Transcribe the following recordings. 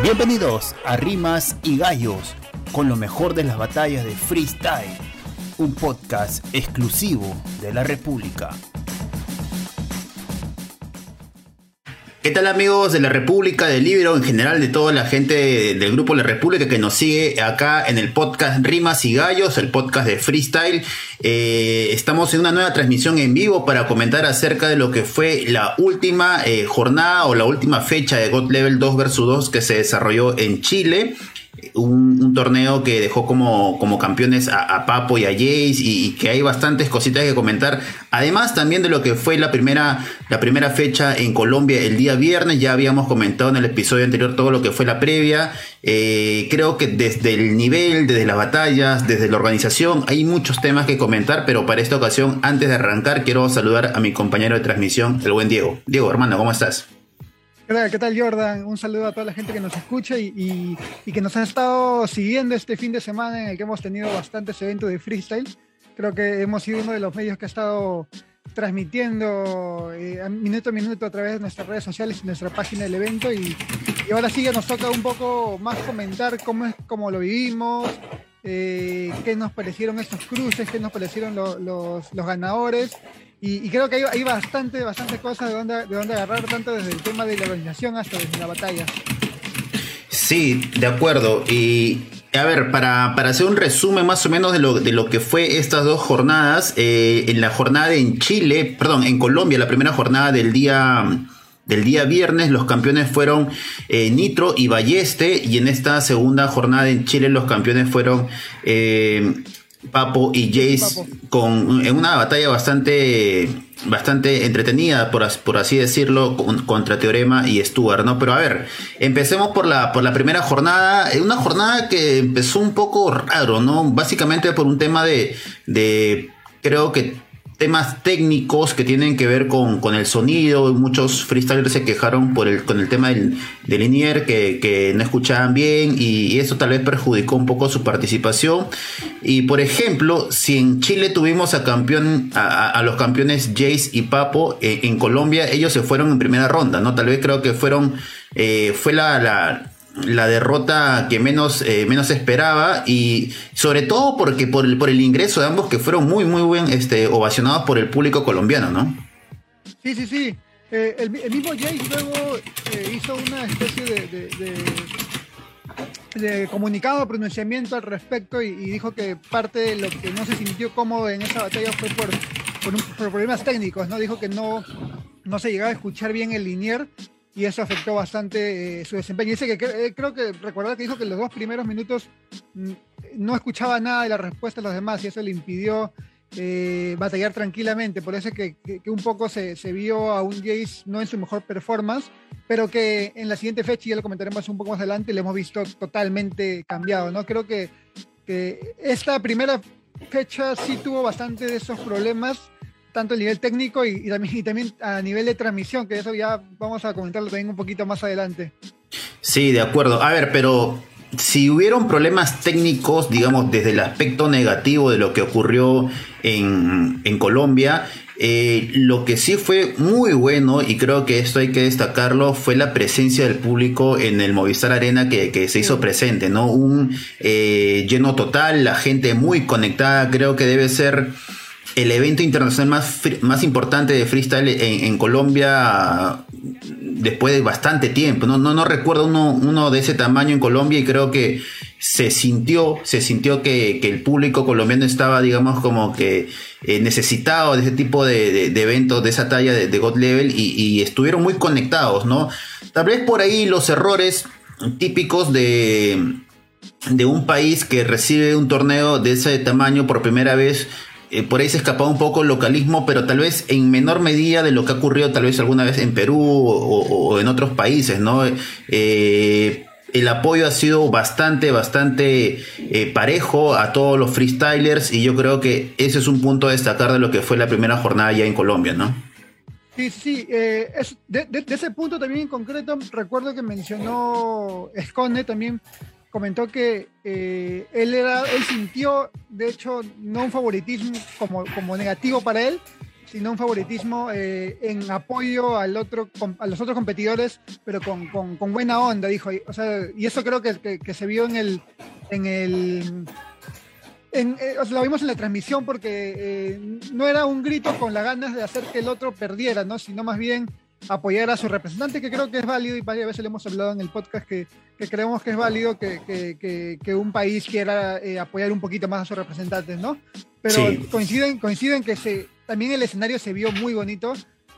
Bienvenidos a Rimas y Gallos, con lo mejor de las batallas de freestyle, un podcast exclusivo de la República. ¿Qué tal amigos de la República, del Libro, en general de toda la gente del grupo La República que nos sigue acá en el podcast Rimas y Gallos, el podcast de freestyle? Eh, estamos en una nueva transmisión en vivo para comentar acerca de lo que fue la última eh, jornada o la última fecha de God Level 2 vs 2 que se desarrolló en Chile un, torneo que dejó como, como campeones a, Papo y a Jace y, que hay bastantes cositas que comentar. Además también de lo que fue la primera, la primera fecha en Colombia el día viernes, ya habíamos comentado en el episodio anterior todo lo que fue la previa. Eh, creo que desde el nivel, desde las batallas, desde la organización, hay muchos temas que comentar, pero para esta ocasión, antes de arrancar, quiero saludar a mi compañero de transmisión, el buen Diego. Diego, hermano, ¿cómo estás? ¿Qué tal, Jordan? Un saludo a toda la gente que nos escucha y, que nos ha estado siguiendo este fin de semana en el que hemos tenido bastantes eventos de freestyle. Creo que hemos sido uno de los medios que ha estado transmitiendo eh, minuto a minuto a través de nuestras redes sociales y nuestra página del evento. Y, ahora sí ya nos toca un poco más comentar cómo es cómo lo vivimos, eh, qué nos parecieron estos cruces, qué nos parecieron los ganadores y, creo que hay, bastante, bastante cosas de donde, de donde agarrar, tanto desde el tema de la organización hasta desde la batalla. Sí, de acuerdo. Y a ver, para, para, hacer un resumen más o menos de lo, de lo que fue estas dos jornadas, eh, en la jornada en Chile, perdón, en Colombia, la primera jornada del día del día viernes, los campeones fueron eh, Nitro y Balleste, y en esta segunda jornada en Chile los campeones fueron eh, Papo y Jace con, en una batalla bastante, bastante entretenida, por, por así decirlo, contra Teorema y Stuart, ¿no? Pero a ver, empecemos por la, por la primera jornada, una jornada que empezó un poco raro, ¿no? Básicamente por un tema de, de creo que temas técnicos que tienen que ver con, con, el sonido. Muchos freestylers se quejaron por el, con el tema del, del linear que, que, no escuchaban bien y, eso tal vez perjudicó un poco su participación. Y por ejemplo, si en Chile tuvimos a, campeón, a, los campeones Jace y Papo, eh, en Colombia ellos se fueron en primera ronda, ¿no? Tal vez creo que fueron, eh, fue la la derrota que menos, eh, menos esperaba y sobre todo porque por el, por el ingreso de ambos que fueron muy muy bien este, ovacionados por el público colombiano, ¿no? Sí, sí, sí. Eh, el, mismo Jay luego eh, hizo una especie de, de, comunicado, pronunciamiento al respecto y, dijo que parte de lo que no se sintió cómodo en esa batalla fue por, por, problemas técnicos, ¿no? Dijo que no, no se llegaba a escuchar bien el linier y eso afectó bastante eh, su desempeño. Dice que eh, creo que recordar que dijo que los dos primeros minutos mm, no escuchaba nada de la respuesta de los demás y eso le impidió eh, batallar tranquilamente. Por eso que, que, un poco se, se, vio a un Jace no en su mejor performance, pero que en la siguiente fecha, y ya lo comentaremos un poco más adelante, le hemos visto totalmente cambiado. ¿no? Creo que, que esta primera fecha sí tuvo bastante de esos problemas tanto el nivel técnico y, también, también a nivel de transmisión, que eso ya vamos a comentarlo también un poquito más adelante. Sí, de acuerdo. A ver, pero si hubieron problemas técnicos, digamos, desde el aspecto negativo de lo que ocurrió en, en Colombia, eh, lo que sí fue muy bueno, y creo que esto hay que destacarlo, fue la presencia del público en el Movistar Arena que, se hizo presente, ¿no? Un eh, lleno total, la gente muy conectada, creo que debe ser el evento internacional más, más importante de freestyle en, Colombia después de bastante tiempo. No, no, no recuerdo uno, uno, de ese tamaño en Colombia y creo que se sintió, se sintió que, el público colombiano estaba, digamos, como que eh, necesitado de ese tipo de, eventos, de esa talla de, God Level y, y, estuvieron muy conectados, ¿no? Tal vez por ahí los errores típicos de, de un país que recibe un torneo de ese tamaño por primera vez eh, por ahí se escapaba un poco el localismo, pero tal vez en menor medida de lo que ha ocurrido tal vez alguna vez en Perú o, en otros países, ¿no? Eh, el apoyo ha sido bastante, bastante eh, parejo a todos los freestylers y yo creo que ese es un punto a destacar de lo que fue la primera jornada ya en Colombia, ¿no? Sí, sí, es, de, ese punto también en concreto, recuerdo que mencionó Esconde también comentó que eh, él, era, él sintió, de hecho, no un favoritismo como, como negativo para él, sino un favoritismo eh, en apoyo al otro, a los otros competidores, pero con, con, buena onda, dijo. O sea, y eso creo que, que, se vio en el, en el en, eh, lo vimos en la transmisión porque no era un grito con las ganas de hacer que el otro perdiera, ¿no? Sino más bien apoyar a su representante, que creo que es válido, y varias veces le hemos hablado en el podcast que, que creemos que es válido que, que, que un país quiera eh, apoyar un poquito más a sus representantes, ¿no? Pero coinciden, coinciden que se, también el escenario se vio muy bonito.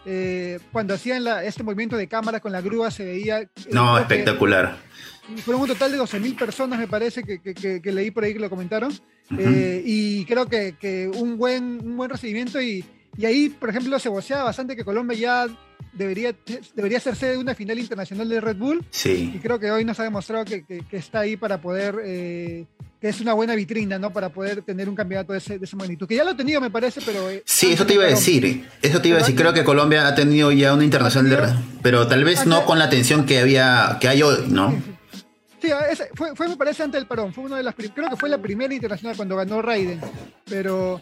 Eh, cuando hacían la, este movimiento de cámara con la grúa se veía... Eh, no, espectacular. Fueron un total de 12.000 personas, me parece, que, que, que, leí por ahí que lo comentaron. y creo que, un, buen, un buen recibimiento y, y ahí, por ejemplo, se voceaba bastante que Colombia ya debería, debería ser sede de una final internacional de Red Bull. Sí. Y creo que hoy nos ha demostrado que, que, está ahí para poder, eh, que es una buena vitrina, ¿no? Para poder tener un campeonato de, ese, de esa magnitud. Que ya lo ha tenido, me parece, pero... Eh, sí, eso te iba a decir. Eso te iba a decir. Creo que Colombia ha tenido ya una internacional de Red pero tal vez no con la atención que había, que hay hoy, ¿no? Sí, fue, fue, me parece, antes del parón. Fue una de las creo que fue la primera internacional cuando ganó Raiden. Pero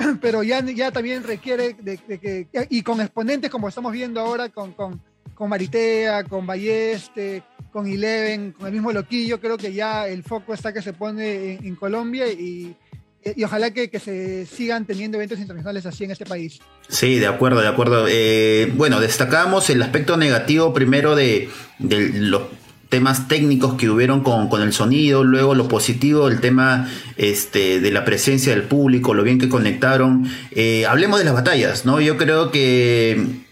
pero ya, ya también requiere de, que, y con exponentes como estamos viendo ahora con, con, con Maritea, con Balleste, con Eleven, con el mismo Loquillo, creo que ya el foco está que se pone en, Colombia y, y ojalá que, que, se sigan teniendo eventos internacionales así en este país. Sí, de acuerdo, de acuerdo. Eh, bueno, destacamos el aspecto negativo primero de, de los temas técnicos que hubieron con, con, el sonido, luego lo positivo, el tema este, de la presencia del público, lo bien que conectaron. Eh, hablemos de las batallas, ¿no? Yo creo que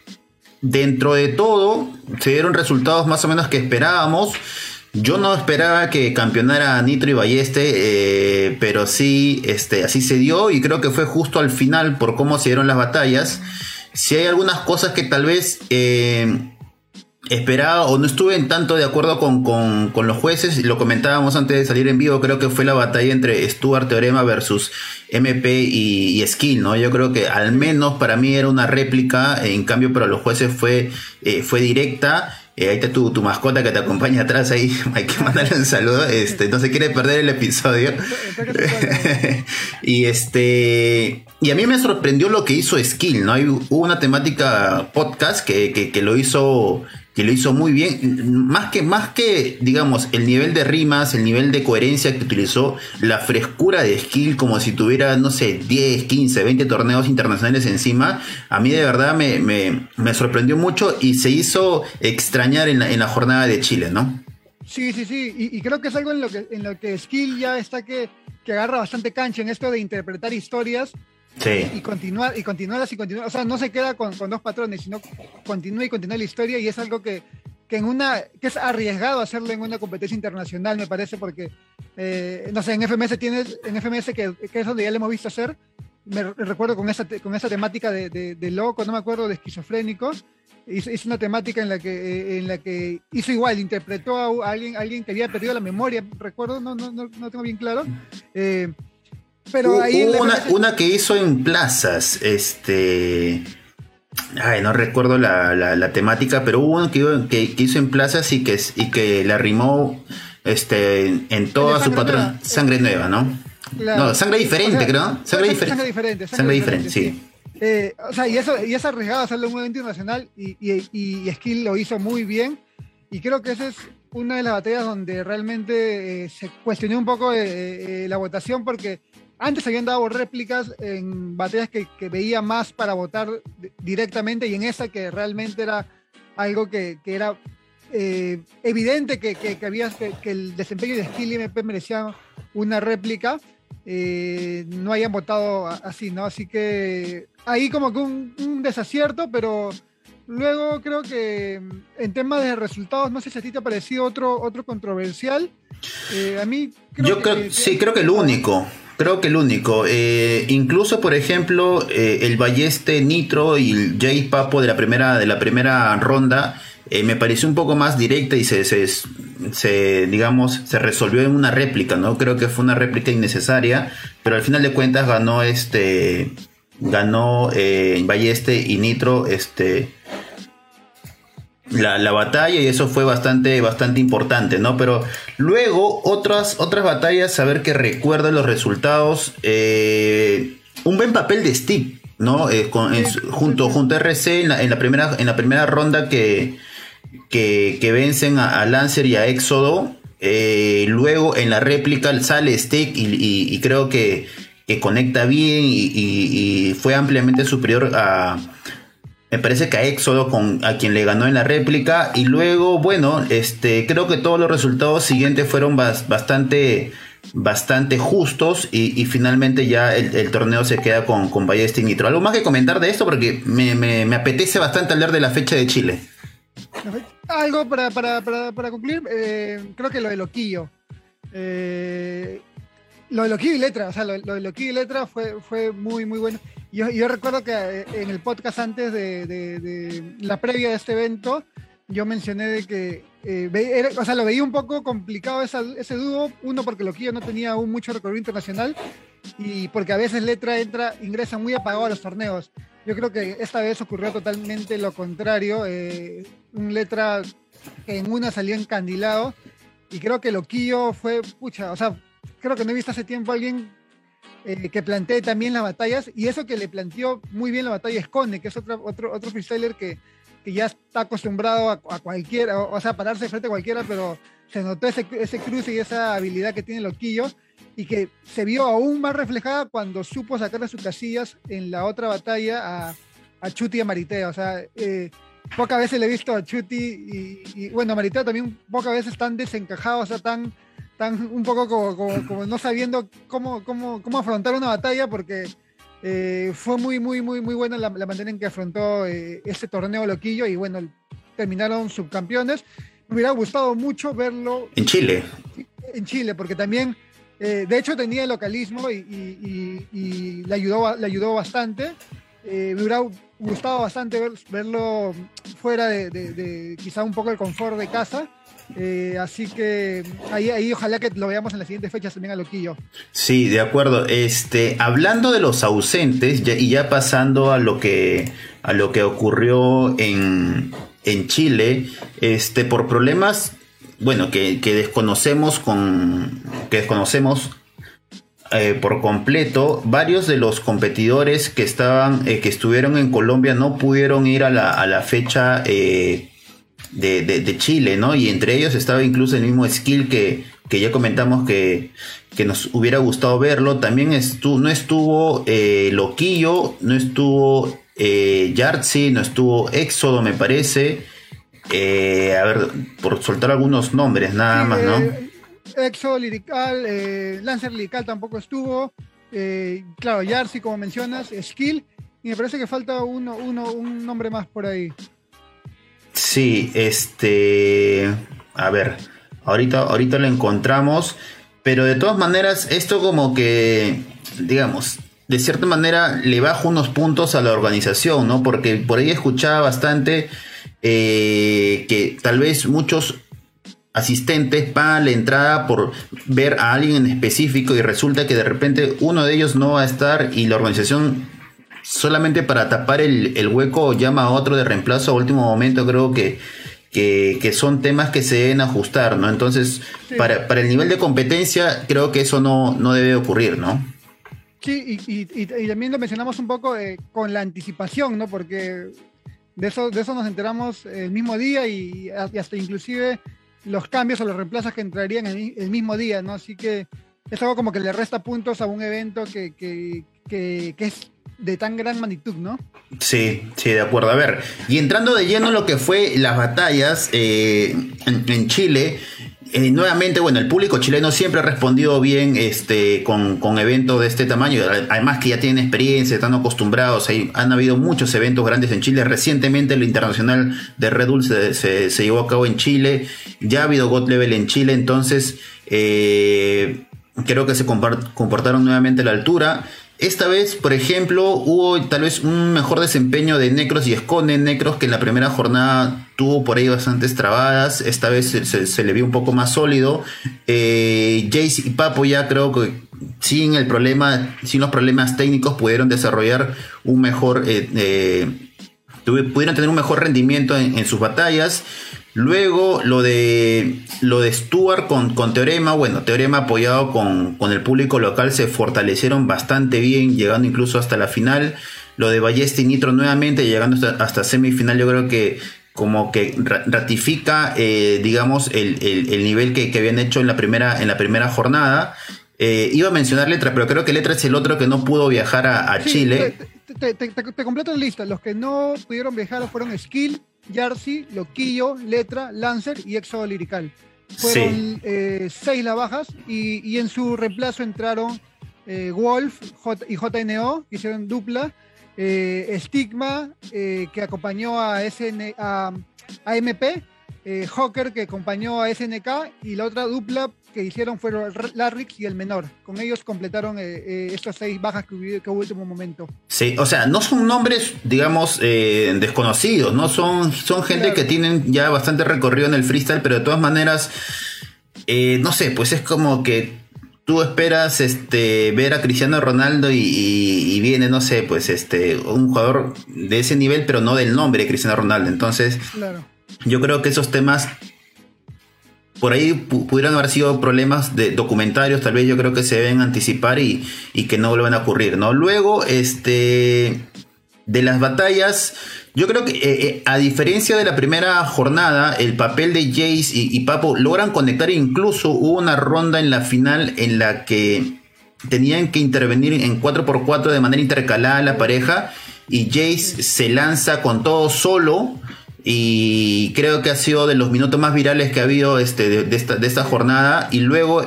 dentro de todo se dieron resultados más o menos que esperábamos. Yo no esperaba que campeonara Nitro y Balleste, eh, pero sí, este, así se dio y creo que fue justo al final por cómo se dieron las batallas. Si hay algunas cosas que tal vez eh, esperaba o no estuve en tanto de acuerdo con, con, los jueces, lo comentábamos antes de salir en vivo, creo que fue la batalla entre Stuart Teorema versus MP y, Skill, ¿no? Yo creo que al menos para mí era una réplica, en cambio para los jueces fue, eh, fue directa. Eh, ahí está tu, tu, mascota que te acompaña atrás ahí. Hay que mandarle un saludo. Este, no se quiere perder el episodio. y este. Y a mí me sorprendió lo que hizo Skill, ¿no? hubo una temática podcast que, que, que lo hizo que lo hizo muy bien. Más que, más que, digamos, el nivel de rimas, el nivel de coherencia que utilizó, la frescura de skill, como si tuviera, no sé, 10, 15, 20 torneos internacionales encima, a mí de verdad me, me, sorprendió mucho y se hizo extrañar en la, en la jornada de Chile, ¿no? Sí, sí, sí, y, creo que es algo en lo que, en lo que Skill ya está que, que agarra bastante cancha en esto de interpretar historias y continuar, y continuar así, continuar. O sea, no se queda con, dos patrones, sino continúa y continúa la historia y es algo que, en una, que es arriesgado hacerlo en una competencia internacional, me parece, porque, eh, no sé, en FMS tienes, en FMS que, es donde ya le hemos visto hacer, me recuerdo con esa, con esa temática de, loco, no me acuerdo, de esquizofrénico, hizo, una temática en la que, eh, en la que hizo igual, interpretó a alguien, alguien que había perdido la memoria, recuerdo, no, no, no, no tengo bien claro, eh, pero ahí una, que hizo en plazas, este. Ay, no recuerdo la, temática, pero hubo uno que, que, hizo en plazas y que, y que la rimó este, en toda su patrón. Sangre nueva, ¿no? No, sangre diferente, creo. Sangre, diferente. Sangre diferente. Sangre, diferente, sí. Eh, o sea, y eso y es arriesgado hacerlo en un evento internacional y, y, Skill lo hizo muy bien. Y creo que esa es una de las batallas donde realmente eh, se cuestionó un poco eh, la votación porque antes habían dado réplicas en batallas que, veía más para votar directamente y en esa que realmente era algo que, era eh, evidente que, que, había, que, el desempeño de Skill y MP merecía una réplica, eh, no hayan votado así, ¿no? Así que ahí como que un, desacierto, pero luego creo que en temas de resultados, no sé si a ti te ha parecido otro, otro controversial. Eh, a mí creo Yo creo, sí, creo que el único. Creo que el único. Eh, incluso, por ejemplo, eh, el Balleste Nitro y el Jay Papo de la primera, de la primera ronda eh, me pareció un poco más directa y se, se, digamos, se resolvió en una réplica, ¿no? Creo que fue una réplica innecesaria, pero al final de cuentas ganó este, ganó Balleste y Nitro, este, la, batalla y eso fue bastante, bastante importante, ¿no? Pero luego otras, otras batallas, a ver que recuerdo los resultados. Eh, un buen papel de Steve. ¿no? Eh, junto, junto a RC en la, primera, en la primera ronda que, que, vencen a, Lancer y a Éxodo. Eh, luego en la réplica sale Stick y, creo que, conecta bien y, fue ampliamente superior a, me parece que a Éxodo con a quien le ganó en la réplica y luego bueno este creo que todos los resultados siguientes fueron bastante bastante justos y, finalmente ya el, torneo se queda con, con Ballestic Nitro. ¿Algo más que comentar de esto? Porque me, apetece bastante hablar de la fecha de Chile. Algo para, concluir, eh, creo que lo de Loquillo. Eh, lo de Loquillo y Letra, o sea, lo, de Loquillo y Letra fue, fue muy, muy bueno. Yo, yo recuerdo que eh, en el podcast antes de la previa de este evento, yo mencioné de que, eh, o sea, lo veía un poco complicado ese dúo, uno porque Loquillo no tenía aún mucho recorrido internacional y porque a veces Letra entra, ingresa muy apagado a los torneos. Yo creo que esta vez ocurrió totalmente lo contrario, eh, un Letra en una salió encandilado y creo que Loquillo fue, pucha, o sea, creo que no he visto hace tiempo a alguien eh, que plantee también las batallas y eso que le planteó muy bien la batalla es Cone, que es otro, otro, otro freestyler que que ya está acostumbrado a, cualquiera, o, sea, pararse frente a cualquiera, pero se notó ese, ese cruce y esa habilidad que tiene Loquillo y que se vio aún más reflejada cuando supo sacar de sus casillas en la otra batalla a, a Chuti y a Maritea. O sea, eh, pocas veces le he visto a Chuti y, bueno, a Maritea también pocas veces están desencajados, o sea, tan, tan un poco como, como, no sabiendo cómo, cómo, cómo afrontar una batalla porque eh, fue muy, muy, muy, muy buena la, manera en que afrontó eh, ese torneo loquillo y bueno, terminaron subcampeones. Me hubiera gustado mucho verlo. En Chile. En Chile, porque también, eh, de hecho, tenía el localismo y, le, ayudó, le ayudó bastante. me hubiera gustado bastante verlo fuera de, quizá un poco el confort de casa. Eh, así que ahí, ahí ojalá que lo veamos en las siguientes fechas también a Loquillo. Sí, de acuerdo. Este, hablando de los ausentes y ya pasando a lo que a lo que ocurrió en, en Chile, este, por problemas, bueno, que, desconocemos con que desconocemos eh, por completo, varios de los competidores que estaban, eh, que estuvieron en Colombia no pudieron ir a la, a la fecha de, Chile, ¿no? Y entre ellos estaba incluso el mismo skill que, que ya comentamos que, que, nos hubiera gustado verlo. También estuvo, no estuvo eh, Loquillo, no estuvo eh, no estuvo Éxodo, me parece. Eh, a ver, por soltar algunos nombres, nada más, ¿no? Eh, Éxodo Lirical, Lancer Lirical tampoco estuvo. claro, Yartzi, como mencionas, Skill. Y me parece que falta uno, uno, un nombre más por ahí. Sí, este. A ver, ahorita, ahorita lo encontramos. Pero de todas maneras, esto como que, digamos, de cierta manera le baja unos puntos a la organización, ¿no? Porque por ahí escuchaba bastante eh, que tal vez muchos asistentes pagan la entrada por ver a alguien en específico y resulta que de repente uno de ellos no va a estar y la organización solamente para tapar el, hueco llama a otro de reemplazo a último momento, creo que, que, son temas que se deben ajustar, ¿no? Entonces, para, el nivel de competencia, creo que eso no, no debe ocurrir, ¿no? Sí, y, también lo mencionamos un poco eh, con la anticipación, ¿no? Porque de eso, de eso nos enteramos el mismo día y, hasta inclusive los cambios o los reemplazos que entrarían el, el, mismo día, ¿no? Así que es algo como que le resta puntos a un evento que, que, que es de tan gran magnitud, ¿no? Sí, sí, de acuerdo. A ver, y entrando de lleno en lo que fue las batallas eh, en, Chile, eh, nuevamente, bueno, el público chileno siempre ha respondido bien este, con, eventos de este tamaño. Además que ya tienen experiencia, están acostumbrados. Hay, han habido muchos eventos grandes en Chile. Recientemente el internacional de Red Bull se, llevó a cabo en Chile. Ya ha habido God Level en Chile. Entonces, eh, creo que se comportaron nuevamente a la altura. Esta vez, por ejemplo, hubo tal vez un mejor desempeño de Necros y Esconde. Necros que en la primera jornada tuvo por ahí bastantes trabadas. Esta vez se, le vio un poco más sólido. Eh, Jace y Papo ya creo que sin el problema, sin los problemas técnicos pudieron desarrollar un mejor, eh, eh, pudieron tener un mejor rendimiento en sus batallas. Luego lo de lo de Stuart con, con Teorema, bueno, Teorema apoyado con, el público local se fortalecieron bastante bien, llegando incluso hasta la final. lo de Ballesta y Nitro nuevamente, llegando hasta, hasta semifinal, yo creo que como que ratifica, eh, digamos, el, el, nivel que, que, habían hecho en la primera, en la primera jornada. Eh, iba a mencionar Letra, pero creo que Letra es el otro que no pudo viajar a, Chile. Te, te, te, completo la lista. Los que no pudieron viajar fueron Skill, Jersey, Loquillo, Letra, Lancer y Exo Lirical. Fueron eh, seis las bajas y, y, en su reemplazo entraron Wolf y JNO, que hicieron dupla eh, Stigma, eh, que acompañó a, SN, a, AMP, eh, Hawker, que acompañó a SNK, y la otra dupla que hicieron fueron Larrix y el menor. Con ellos completaron estas seis bajas que hubo, que último momento. Sí, o sea, no son nombres, digamos, desconocidos, no son, son gente que tienen ya bastante recorrido en el freestyle, pero de todas maneras, no sé, pues es como que tú esperas este ver a Cristiano Ronaldo y, viene, no sé, pues este un jugador de ese nivel, pero no del nombre de Cristiano Ronaldo. Entonces, yo creo que esos temas por ahí pudieran haber sido problemas de documentarios, tal vez yo creo que se deben anticipar y, y que no vuelvan a ocurrir, ¿no? Luego, este de las batallas, yo creo que eh, eh, a diferencia de la primera jornada, el papel de Jace y, Papo logran conectar. Incluso hubo una ronda en la final en la que tenían que intervenir en 4x4 de manera intercalada la pareja. Y Jace se lanza con todo solo. Y creo que ha sido de los minutos más virales que ha habido este, de, esta, de esta jornada. Y luego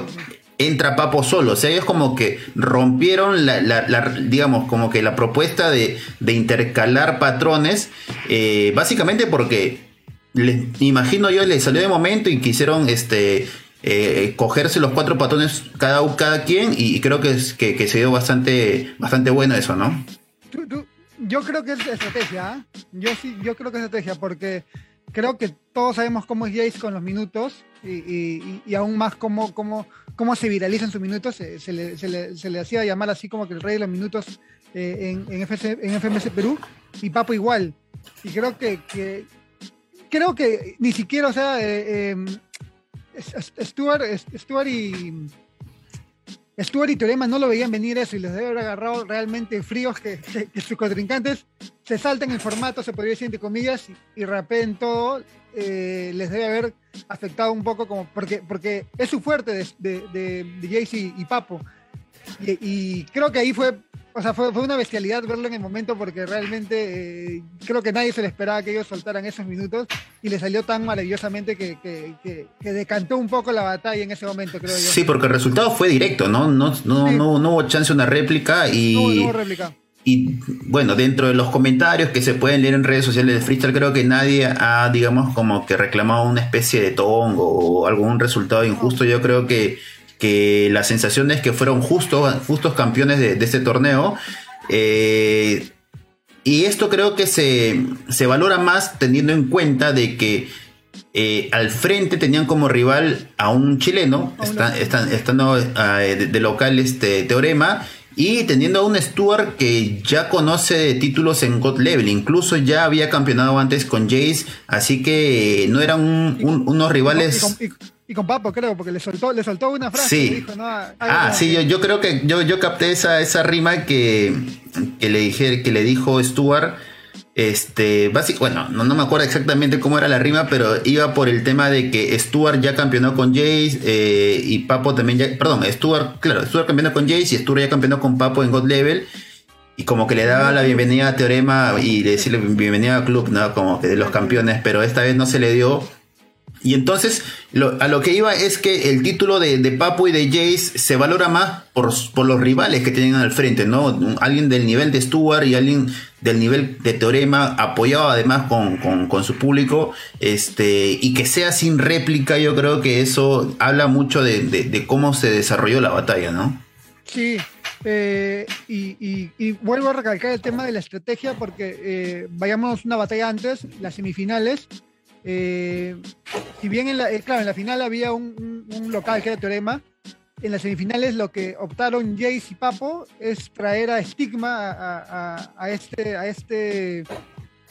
entra Papo solo. O sea, ellos como que rompieron la, digamos, como que la propuesta de, intercalar patrones, eh, básicamente porque les, imagino yo les salió de momento y quisieron este eh, cogerse los cuatro patrones cada, cada quien y creo que, que, que se dio bastante, bastante bueno eso, ¿no? Yo creo que es estrategia, ¿ah? yo sí, yo creo que es estrategia porque creo que todos sabemos cómo es Jace con los minutos y, aún más cómo, cómo, cómo se viralizan sus minutos. Se, le, hacía llamar así como que el rey de los minutos eh, en, en, FMS Perú y Papo igual. Y creo que, creo que ni siquiera, o sea, eh, eh, Stuart, Stuart y Stuart y Teorema no lo veían venir eso y les debe haber agarrado realmente fríos que, sus contrincantes se salten el formato, se podría decir entre comillas, y, rapeen todo, eh, les debe haber afectado un poco como porque, porque es su fuerte de, de, de, y, Papo. y, creo que ahí fue o sea, fue, una bestialidad verlo en el momento porque realmente eh, creo que nadie se le esperaba que ellos soltaran esos minutos y le salió tan maravillosamente que, que, decantó un poco la batalla en ese momento, creo yo. Sí, porque el resultado fue directo, ¿no? No, no, no, no hubo chance de una réplica y... No, hubo réplica. Y bueno, dentro de los comentarios que se pueden leer en redes sociales de Freestyle, creo que nadie ha, digamos, como que reclamado una especie de tongo o algún resultado injusto. Yo creo que que la sensación es que fueron justos, justos campeones de, este torneo. Eh, y esto creo que se, valora más teniendo en cuenta de que eh, al frente tenían como rival a un chileno, estando eh, de, local este Teorema, y teniendo a un Stuart que ya conoce títulos en God Level, incluso ya había campeonado antes con Jace, así que no eran unos rivales y con Papo, creo, porque le soltó, le soltó una frase. Sí. ah, sí, yo, yo, creo que yo, yo capté esa, esa rima que, que, le dije, que le dijo Stuart. Este, básico, bueno, no, no, me acuerdo exactamente cómo era la rima, pero iba por el tema de que Stuart ya campeonó con Jace eh, y Papo también ya, perdón, Stuart, claro, Stuart campeonó con Jace y Stuart ya campeonó con Papo en God Level y como que le daba la bienvenida a Teorema y le decirle bienvenida al club, ¿no? Como que de los campeones, pero esta vez no se le dio y entonces a lo que iba es que el título de, de Papo y de Jace se valora más por, por, los rivales que tienen al frente, ¿no? Alguien del nivel de Stuart y alguien del nivel de Teorema, apoyado además con, su público, este, y que sea sin réplica, yo creo que eso habla mucho de, cómo se desarrolló la batalla, ¿no? Sí, eh, y, vuelvo a recalcar el tema de la estrategia porque eh, vayamos una batalla antes, las semifinales eh, si bien en la, eh, claro, en la final había un, local que era Teorema, en las semifinales lo que optaron Jace y Papo es traer a Stigma a, este, a este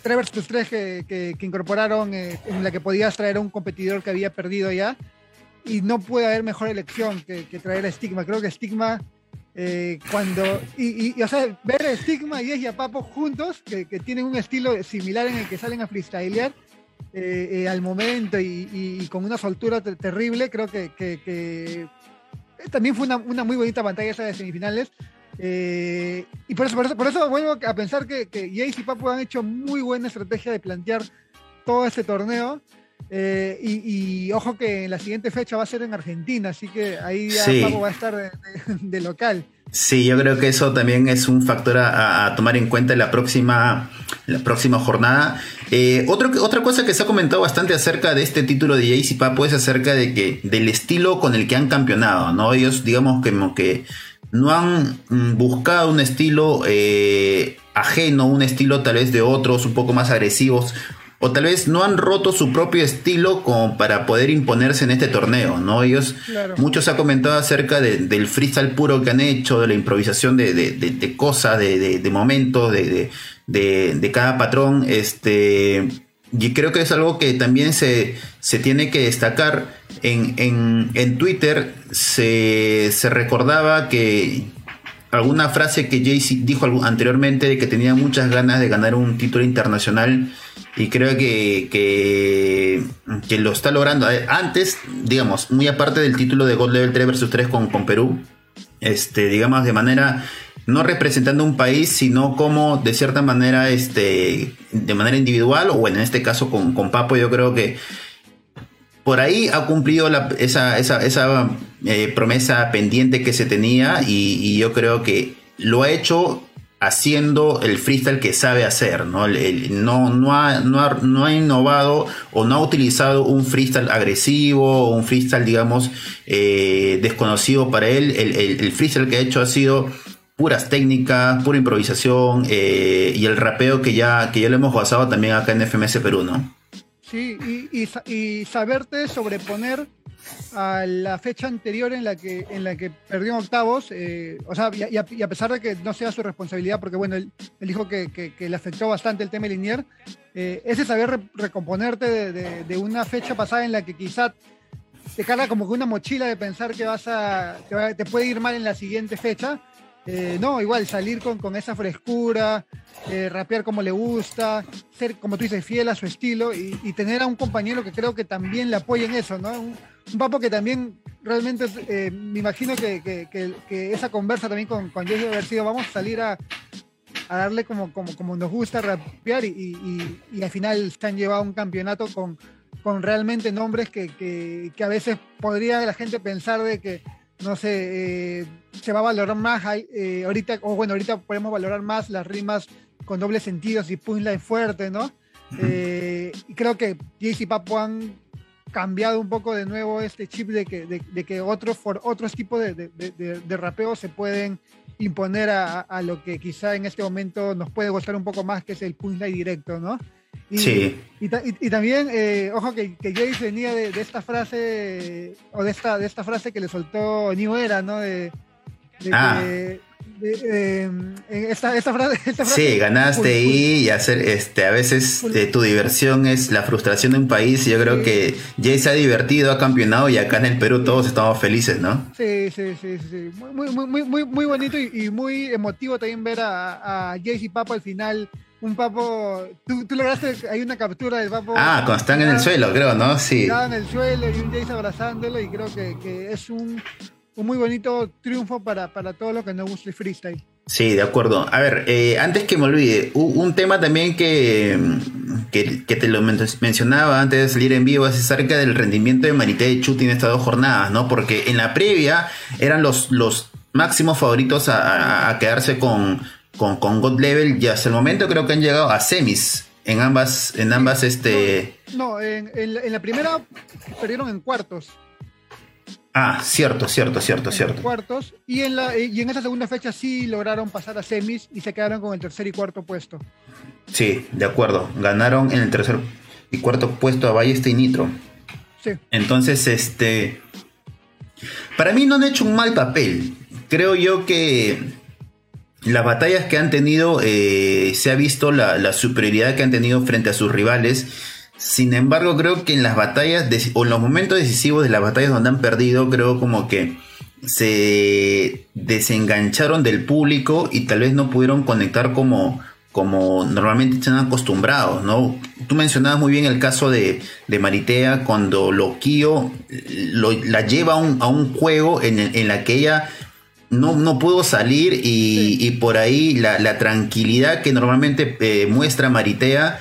3 vs 3 que, incorporaron eh, en la que podías traer a un competidor que había perdido ya. Y no puede haber mejor elección que, traer a Stigma. Creo que Stigma eh, cuando, y, o sea, ver a Stigma y a Papo juntos, que, tienen un estilo similar en el que salen a freestylear eh, eh, al momento y, con una soltura terrible, creo que, también fue una, muy bonita pantalla esa de semifinales. y por eso, por eso, vuelvo a pensar que, que Jace y Papo han hecho muy buena estrategia de plantear todo este torneo. Y, ojo que en la siguiente fecha va a ser en Argentina, así que ahí ya va a estar de, local. Sí, yo creo que eso también es un factor a, tomar en cuenta en la próxima, la próxima jornada. Eh, otra cosa que se ha comentado bastante acerca de este título de Jace y Papo es acerca de que, del estilo con el que han campeonado, ¿no? Ellos, digamos que, que no han mm, buscado un estilo eh, ajeno, un estilo tal vez de otros un poco más agresivos o tal vez no han roto su propio estilo como para poder imponerse en este torneo, ¿no? Ellos, muchos ha comentado acerca del freestyle puro que han hecho, de la improvisación de, de, cosas, de, momentos, de, cada patrón, este, y creo que es algo que también se, se tiene que destacar. En, en, en Twitter se, se recordaba que alguna frase que Jay dijo anteriormente de que tenía muchas ganas de ganar un título internacional y creo que, que, lo está logrando. Antes, digamos, muy aparte del título de Gold Level 3 versus 3 con, con Perú, este, digamos, de manera no representando un país, sino como de cierta manera, este, de manera individual, o bueno, en este caso con, con Papo, yo creo que por ahí ha cumplido esa, esa, esa eh, promesa pendiente que se tenía y, yo creo que lo ha hecho haciendo el freestyle que sabe hacer, ¿no? no, no, ha, no, ha, innovado o no ha utilizado un freestyle agresivo o un freestyle, digamos, eh, desconocido para él. El, freestyle que ha hecho ha sido puras técnicas, pura improvisación eh, y el rapeo que ya, que ya lo hemos basado también acá en FMS Perú, ¿no? Sí, y, y saberte sobreponer a la fecha anterior en la que, en la que perdió octavos, eh, o sea, y a, pesar de que no sea su responsabilidad, porque bueno, él, dijo que, le afectó bastante el tema Linier, eh, ese saber recomponerte de, una fecha pasada en la que quizá te carga como que una mochila de pensar que vas a, te, puede ir mal en la siguiente fecha, eh, no, igual salir con, con esa frescura, rapear como le gusta, ser, como tú dices, fiel a su estilo y, tener a un compañero que creo que también le apoye en eso, ¿no? Un papo que también realmente eh, me imagino que, esa conversa también con, con Jesse haber sido vamos a salir a, darle como, como, como, nos gusta rapear y, al final se han llevado un campeonato con, con realmente nombres que, a veces podría la gente pensar de que no sé, eh, se va a valorar más eh, ahorita, o bueno, ahorita podemos valorar más las rimas con dobles sentidos y punchline fuerte, ¿no? y creo que Jesse y Papo han cambiado un poco de nuevo este chip de que, de, que otros, otros tipos de, de, rapeo se pueden imponer a, a, lo que quizá en este momento nos puede gustar un poco más, que es el punchline directo, ¿no? Y, sí. Y, también, eh, ojo, que, que Jace venía de, esta frase, o de esta, de esta frase que le soltó New Era, ¿no? De, ah. Eh, esta, frase, sí, ganaste y hacer, este, a veces eh, tu diversión es la frustración de un país. Y yo creo que Jay se ha divertido, ha campeonado y acá en el Perú todos estamos felices, ¿no? Sí, sí, sí, sí. Muy, muy, muy, muy, bonito y, muy emotivo también ver a, a Jay y Papo al final un papo. Tú, tú, lograste, hay una captura del papo. Ah, cuando están en el suelo, creo, ¿no? Sí. Estaban en el suelo y un Jace abrazándolo, y creo que, que es un, un muy bonito triunfo para, para todo lo que nos gusta el freestyle. Sí, de acuerdo. A ver, eh, antes que me olvide, un tema también que, que, te lo mencionaba antes de salir en vivo es acerca del rendimiento de Marité de Chuti en estas dos jornadas, ¿no? Porque en la previa eran los, los máximos favoritos a, quedarse con, con, con, God Level y hasta el momento creo que han llegado a semis en ambas, en ambas, este... No, en, en la primera perdieron en cuartos. Ah, cierto, cierto, cierto, cierto. Cuartos. Y en, la, y en esa segunda fecha sí lograron pasar a semis y se quedaron con el tercer y cuarto puesto. Sí, de acuerdo. Ganaron en el tercer y cuarto puesto a Ballesta y Nitro. Sí. Entonces, este. Para mí no han hecho un mal papel. Creo yo que las batallas que han tenido, eh, se ha visto la, la superioridad que han tenido frente a sus rivales sin embargo, creo que en las batallas o en los momentos decisivos de las batallas donde han perdido, creo como que se desengancharon del público y tal vez no pudieron conectar como, como normalmente están acostumbrados, ¿no? Tú mencionabas muy bien el caso de, de Maritea cuando Loquio lo, la lleva a un, a un juego en, en, la que ella no, no pudo salir y, y por ahí la, la, tranquilidad que normalmente eh, muestra Maritea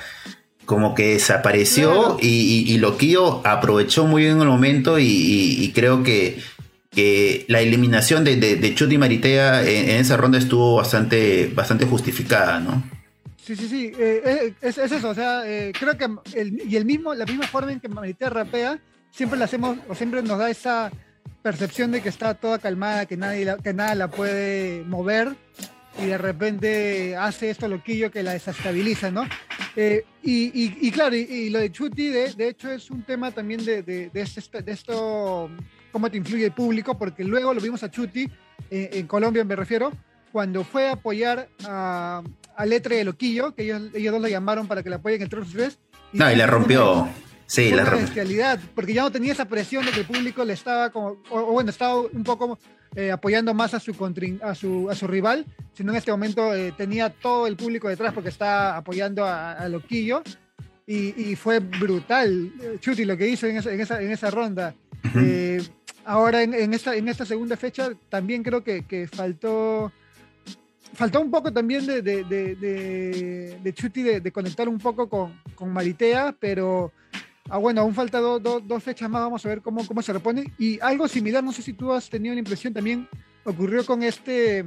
como que desapareció y, y, y, Loquillo aprovechó muy bien el momento y, y creo que, que, la eliminación de, de, de Maritea en, en, esa ronda estuvo bastante, bastante justificada, ¿no? Sí, sí, sí, eh, es, es, eso, o sea, eh, creo que el, y el mismo, la misma forma en que Maritea rapea, siempre la hacemos, o siempre nos da esa percepción de que está toda calmada, que, nadie la, que nada la puede mover, y de repente hace esto loquillo que la desestabiliza, ¿no? Eh, y, y, y, claro, y, y, lo de Chuti, de, de, hecho, es un tema también de, de, de, este, de esto, cómo te influye el público, porque luego lo vimos a Chuti, eh, en Colombia me refiero, cuando fue a apoyar a, a Letre de Loquillo, que ellos, ellos dos la llamaron para que la apoyen en el 3 y No, y la rompió. Una, sí, la rompió. porque ya no tenía esa presión de que el público le estaba como, o, o bueno, estaba un poco eh, apoyando más a su, a su, a su rival, sino en este momento eh, tenía todo el público detrás porque está apoyando a, a Loquillo. Y, y, fue brutal, Chuti, lo que hizo en esa, en esa, en esa ronda. Uh -huh. eh, ahora en, en, esta, en esta segunda fecha también creo que, que faltó faltó un poco también de, de, de, de, de Chuti de, de, conectar un poco con, con Maritea, pero ah, bueno, aún falta do, do, dos fechas más, vamos a ver cómo, cómo se repone. Y algo similar, no sé si tú has tenido una impresión, también ocurrió con este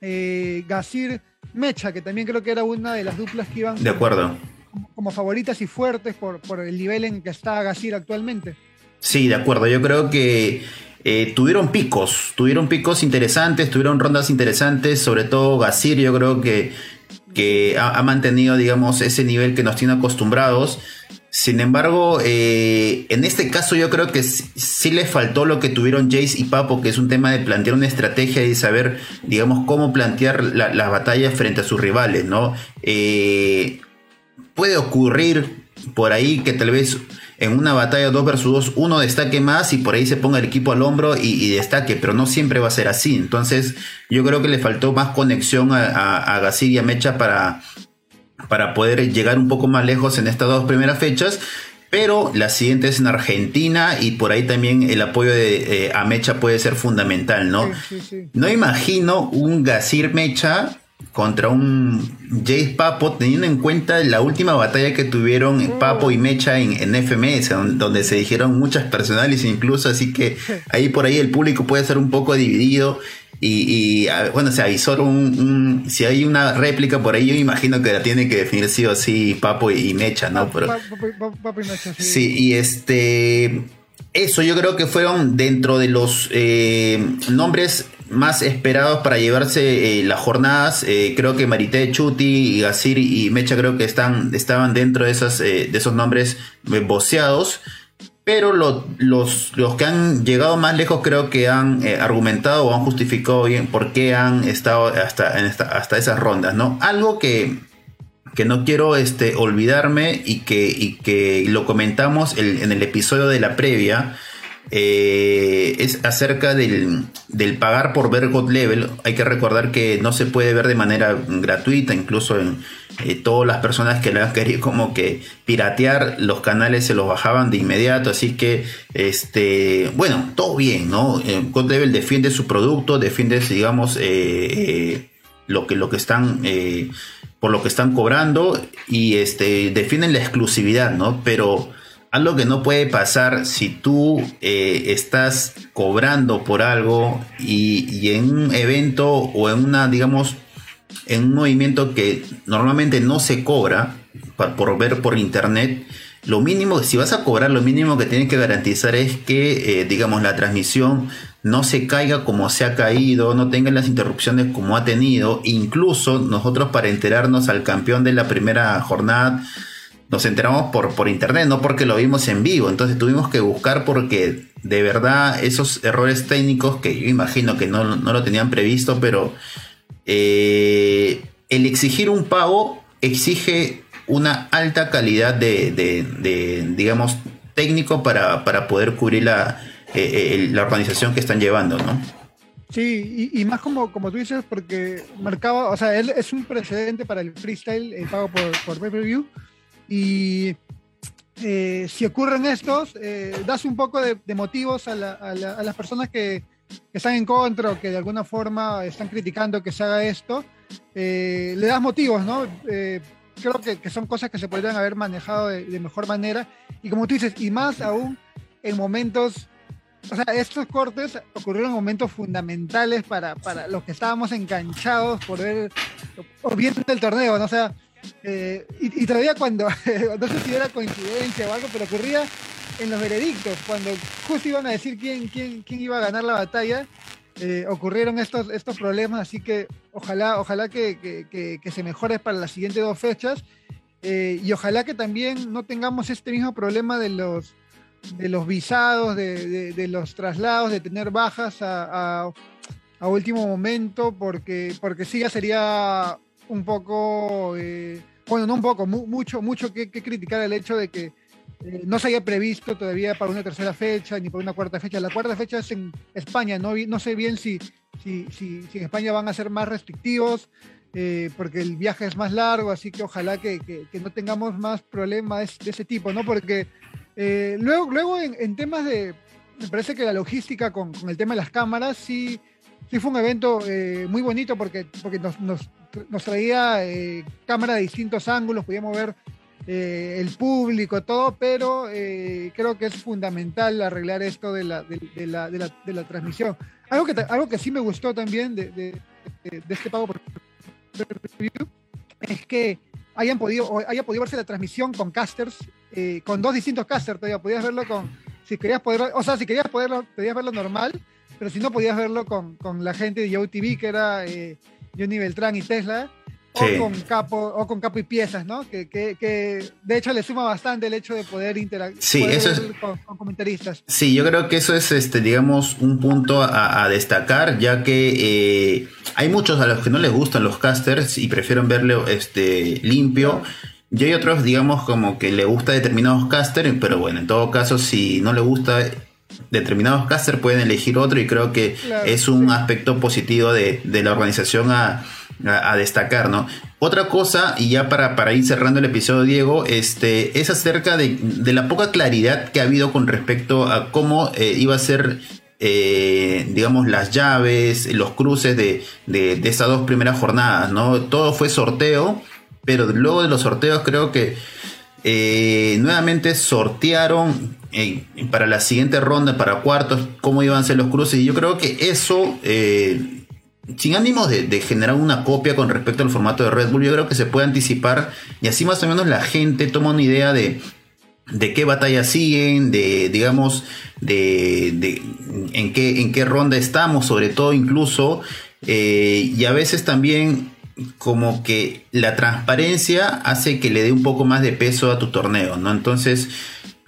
eh, Gasir Mecha, que también creo que era una de las duplas que iban de acuerdo. Como, como favoritas y fuertes por, por el nivel en que está Gasir actualmente. Sí, de acuerdo. Yo creo que eh, tuvieron picos, tuvieron picos interesantes, tuvieron rondas interesantes, sobre todo Gasir, yo creo que, que ha, ha, mantenido, digamos, ese nivel que nos tiene acostumbrados. Sin embargo, eh, en este caso yo creo que sí, sí, le faltó lo que tuvieron Jace y Papo, que es un tema de plantear una estrategia y saber, digamos, cómo plantear la, las batallas frente a sus rivales, ¿no? Eh, puede ocurrir por ahí que tal vez en una batalla 2 versus 2 uno destaque más y por ahí se ponga el equipo al hombro y, destaque, pero no siempre va a ser así. Entonces yo creo que le faltó más conexión a, a, y a Mecha para, para poder llegar un poco más lejos en estas dos primeras fechas. Pero la siguiente es en Argentina y por ahí también el apoyo de eh, a Mecha puede ser fundamental, ¿no? Sí, sí, sí. No imagino un Gasir Mecha contra un Jace Papo, teniendo en cuenta la última batalla que tuvieron. Papo y Mecha en, en, FMS, donde se dijeron muchas personales incluso, así que ahí por ahí el público puede ser un poco dividido. Y, y bueno, se avisó un, un, si hay una réplica por ahí, yo imagino que la tiene que definir sí o sí Papo y, Mecha, ¿no? Pero, Papo, Papo y Mecha, sí. sí, y este eso yo creo que fueron dentro de los eh, nombres más esperados para llevarse eh, las jornadas. Eh, creo que Marité Chuti, Gasir y Mecha creo que están, estaban dentro de, esas, eh, de esos nombres voceados. Pero lo, los, los que han llegado más lejos creo que han argumentado o han justificado bien por qué han estado hasta, en hasta esas rondas. ¿no? Algo que, que no quiero este, olvidarme y que, y que lo comentamos en el episodio de la previa eh, es acerca del, del, pagar por ver God Level. Hay que recordar que no se puede ver de manera gratuita, incluso en eh, todas las personas que le han querido como que piratear los canales se los bajaban de inmediato. Así que, este, bueno, todo bien, ¿no? Eh, God Level defiende su producto, defiende, digamos, lo que, lo que están por lo que están cobrando y este defienden la exclusividad, ¿no? Pero algo que no puede pasar si tú eh, estás cobrando por algo y, y, en un evento o en una, digamos, en un movimiento que normalmente no se cobra por, por ver por internet, lo mínimo, si vas a cobrar, lo mínimo que tienes que garantizar es que, eh, digamos, la transmisión no se caiga como se ha caído, no tenga las interrupciones como ha tenido. Incluso nosotros para enterarnos al campeón de la primera jornada, nos enteramos por, por internet, no porque lo vimos en vivo. Entonces tuvimos que buscar porque de verdad esos errores técnicos que yo imagino que no, no lo tenían previsto, pero eh, el exigir un pago exige una alta calidad de, de, digamos, técnico para, para, poder cubrir la, la organización que están llevando, ¿no? Sí, y, más como, como tú dices, porque marcaba, o sea, él es un precedente para el freestyle el pago por, por pay-per-view. Y eh, si ocurren estos, eh, das un poco de, motivos a, las personas que, están en contra o que de alguna forma están criticando que se haga esto. Eh, le das motivos, ¿no? creo que, son cosas que se podrían haber manejado de, de mejor manera. Y como tú dices, y más aún en momentos o sea, estos cortes ocurrieron en momentos fundamentales para, para los que estábamos enganchados por ver o viendo el torneo, ¿no? O sea, eh, y, todavía cuando, no sé si era coincidencia o algo, pero ocurría en los veredictos, cuando justo iban a decir quién, quién, quién iba a ganar la batalla, eh, ocurrieron estos, estos problemas, así que ojalá, ojalá que, que, que, se mejore para las siguientes dos fechas. Eh, y ojalá que también no tengamos este mismo problema de los de los visados, de, los traslados, de tener bajas a, último momento, porque, porque sí ya sería un poco, eh, bueno, no un poco, mucho, mucho que, criticar el hecho de que eh, no se haya previsto todavía para una tercera fecha ni para una cuarta fecha. La cuarta fecha es en España, no, no sé bien si, si, si, en España van a ser más restrictivos. Eh, porque el viaje es más largo, así que ojalá que, que no tengamos más problemas de ese tipo, ¿no? Porque luego, luego en, temas de, me parece que la logística con, el tema de las cámaras sí, sí fue un evento muy bonito porque, porque nos, traía eh, cámaras de distintos ángulos, podíamos ver el público, todo, pero creo que es fundamental arreglar esto de la, de, de la, de la transmisión. Algo que, algo que sí me gustó también de, este pago por es que hayan podido, haya podido verse la transmisión con casters, eh, con dos distintos casters todavía, podías verlo con, si querías poder, o sea, si querías poderlo, podías verlo normal, pero si no podías verlo con, con la gente de YoTV, que era eh, Johnny Beltrán y Tesla, o, con capo, o con capo y piezas, ¿no? Que, que, que, de hecho le suma bastante el hecho de poder interactuar sí, eso es, con, comentaristas. Sí, yo creo que eso es, este, digamos, un punto a, destacar, ya que eh, hay muchos a los que no les gustan los casters y prefieren verlo este, limpio. Y hay otros, digamos, como que le gusta determinados casters, pero bueno, en todo caso, si no le gusta determinados casters, pueden elegir otro y creo que es un aspecto positivo de, de la organización a a, destacar, ¿no? Otra cosa, y ya para, para, ir cerrando el episodio, Diego, este, es acerca de, la poca claridad que ha habido con respecto a cómo eh, iba a ser, eh, digamos, las llaves, los cruces de, de, de, estas dos primeras jornadas, ¿no? Todo fue sorteo, pero luego de los sorteos creo que eh, nuevamente sortearon para la siguiente ronda, para cuartos, cómo iban a ser los cruces, y yo creo que eso sin ánimos de, generar una copia con respecto al formato de Red Bull, yo creo que se puede anticipar y así más o menos la gente toma una idea de, de qué batalla siguen, de, digamos, de, en, qué, en qué ronda estamos, sobre todo incluso, eh, y a veces también como que la transparencia hace que le dé un poco más de peso a tu torneo, ¿no? Entonces,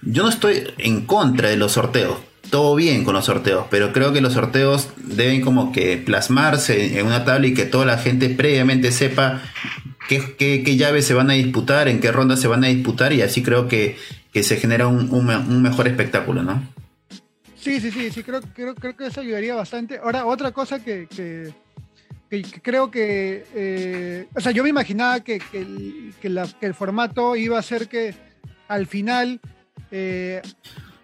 yo no estoy en contra de los sorteos todo bien con los sorteos, pero creo que los sorteos deben como que plasmarse en una tabla y que toda la gente previamente sepa qué, qué, llaves se van a disputar, en qué rondas se van a disputar y así creo que, se genera un, mejor espectáculo, ¿no? Sí, sí, sí, sí, creo, creo, creo que eso ayudaría bastante. Ahora, otra cosa que, que, creo que, eh, o sea, yo me imaginaba que, el, el formato iba a ser que al final... Eh,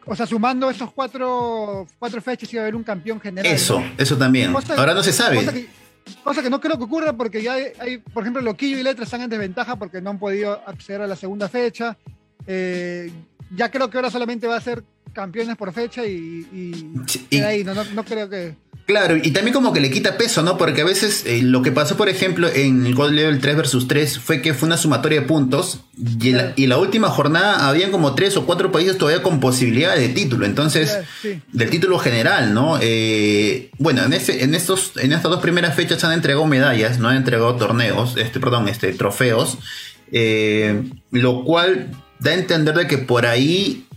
o sea, sumando esos cuatro, cuatro fechas iba a haber un campeón general. Eso, eso también. Ahora no se sabe. Cosa que, no creo que ocurra porque ya hay, por ejemplo, Loquillo y Letra están en desventaja porque no han podido acceder a la segunda fecha. Eh, ya creo que ahora solamente va a ser campeones por fecha y, y, ahí, no, no creo que... Claro, y también como que le quita peso, ¿no? Porque a veces eh, lo que pasó, por ejemplo, en el Gold Level 3 vs 3 fue que fue una sumatoria de puntos y en, la, y la última jornada habían como tres o cuatro países todavía con posibilidad de título, entonces, del título general, ¿no? Eh, bueno, en, este, en, estos, en estas dos primeras fechas se han entregado medallas, no han entregado torneos, este, perdón, este, trofeos, eh, lo cual da a entender de que por ahí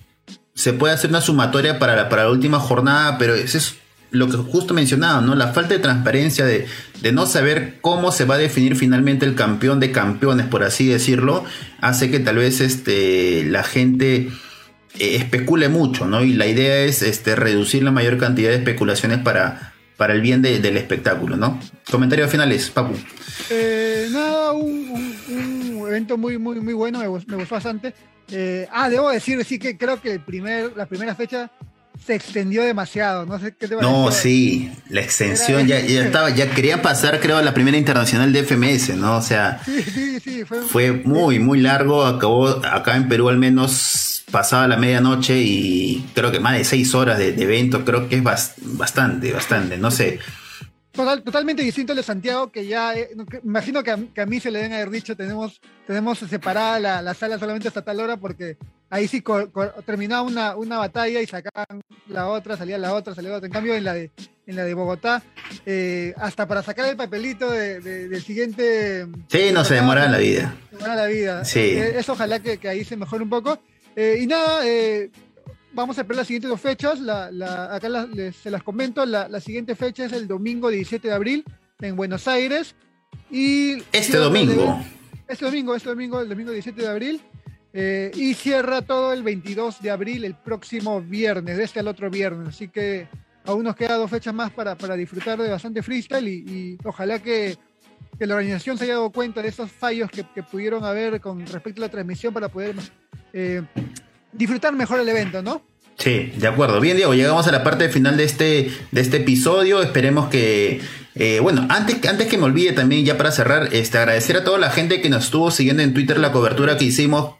se puede hacer una sumatoria para la, para la última jornada, pero eso es lo que justo mencionaba, ¿no? La falta de transparencia de, no saber cómo se va a definir finalmente el campeón de campeones, por así decirlo, hace que tal vez este, la gente eh, especule mucho, ¿no? Y la idea es este, reducir la mayor cantidad de especulaciones para, para el bien del espectáculo, ¿no? Comentarios finales, Papu. Eh, nada, un, evento muy, muy, muy bueno, me, gustó bastante. Eh, ah, debo decir, sí que creo que el primer, la primera fecha se extendió demasiado. No sé qué te No, sí, la extensión ya, ya estaba, ya quería pasar, creo, a la primera internacional de FMS, ¿no? O sea, fue, muy, muy largo. Acabó acá en Perú al menos pasaba la medianoche y creo que más de seis horas de, evento. Creo que es bastante, bastante, no sé totalmente distinto al de Santiago, que ya, eh, imagino que a, mí se le deben haber dicho, tenemos, tenemos separada la, sala solamente hasta tal hora, porque ahí sí terminaba una, una batalla y sacaban la otra, salía la otra, salía la otra. En cambio, en la de, en la de Bogotá, eh, hasta para sacar el papelito del siguiente... Sí, no se demora la vida. Se demora la vida. Sí. Eh, eso ojalá que, ahí se mejore un poco. y nada, vamos a ver las siguientes dos fechas. acá se las comento. La, siguiente fecha es el domingo 17 de abril en Buenos Aires. Y este domingo. este domingo, este domingo, el domingo 17 de abril. Eh, y cierra todo el 22 de abril, el próximo viernes, de este al otro viernes. Así que aún nos queda dos fechas más para, disfrutar de bastante freestyle y, ojalá que, la organización se haya dado cuenta de esos fallos que, pudieron haber con respecto a la transmisión para poder eh, disfrutar mejor el evento, ¿no? Sí, de acuerdo. Bien, Diego, llegamos a la parte final de este, de este episodio. Esperemos que. Eh, bueno, antes, antes que me olvide también, ya para cerrar, este, agradecer a toda la gente que nos estuvo siguiendo en Twitter la cobertura que hicimos.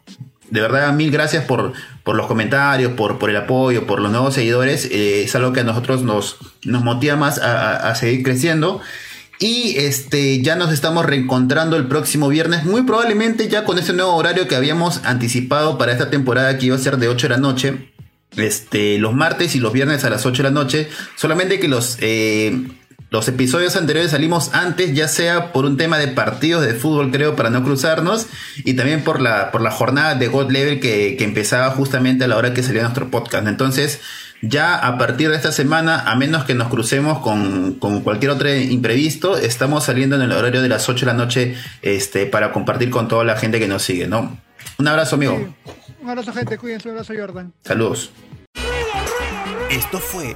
De verdad, mil gracias por, por los comentarios, por, por el apoyo, por los nuevos seguidores. Eh, es algo que a nosotros nos, nos motiva más a, a seguir creciendo. Y este, ya nos estamos reencontrando el próximo viernes, muy probablemente ya con ese nuevo horario que habíamos anticipado para esta temporada que iba a ser de 8 de la noche. Este, los martes y los viernes a las 8 de la noche. Solamente que los, eh, los episodios anteriores salimos antes, ya sea por un tema de partidos de fútbol, creo, para no cruzarnos, y también por la, por la jornada de God Level que, que empezaba justamente a la hora que salía nuestro podcast. Entonces, ya a partir de esta semana, a menos que nos crucemos con, cualquier otro imprevisto, estamos saliendo en el horario de las 8 de la noche este, para compartir con toda la gente que nos sigue, ¿no? Un abrazo, amigo. Un abrazo, gente. Cuídense. Un abrazo, Jordan. Saludos. Esto fue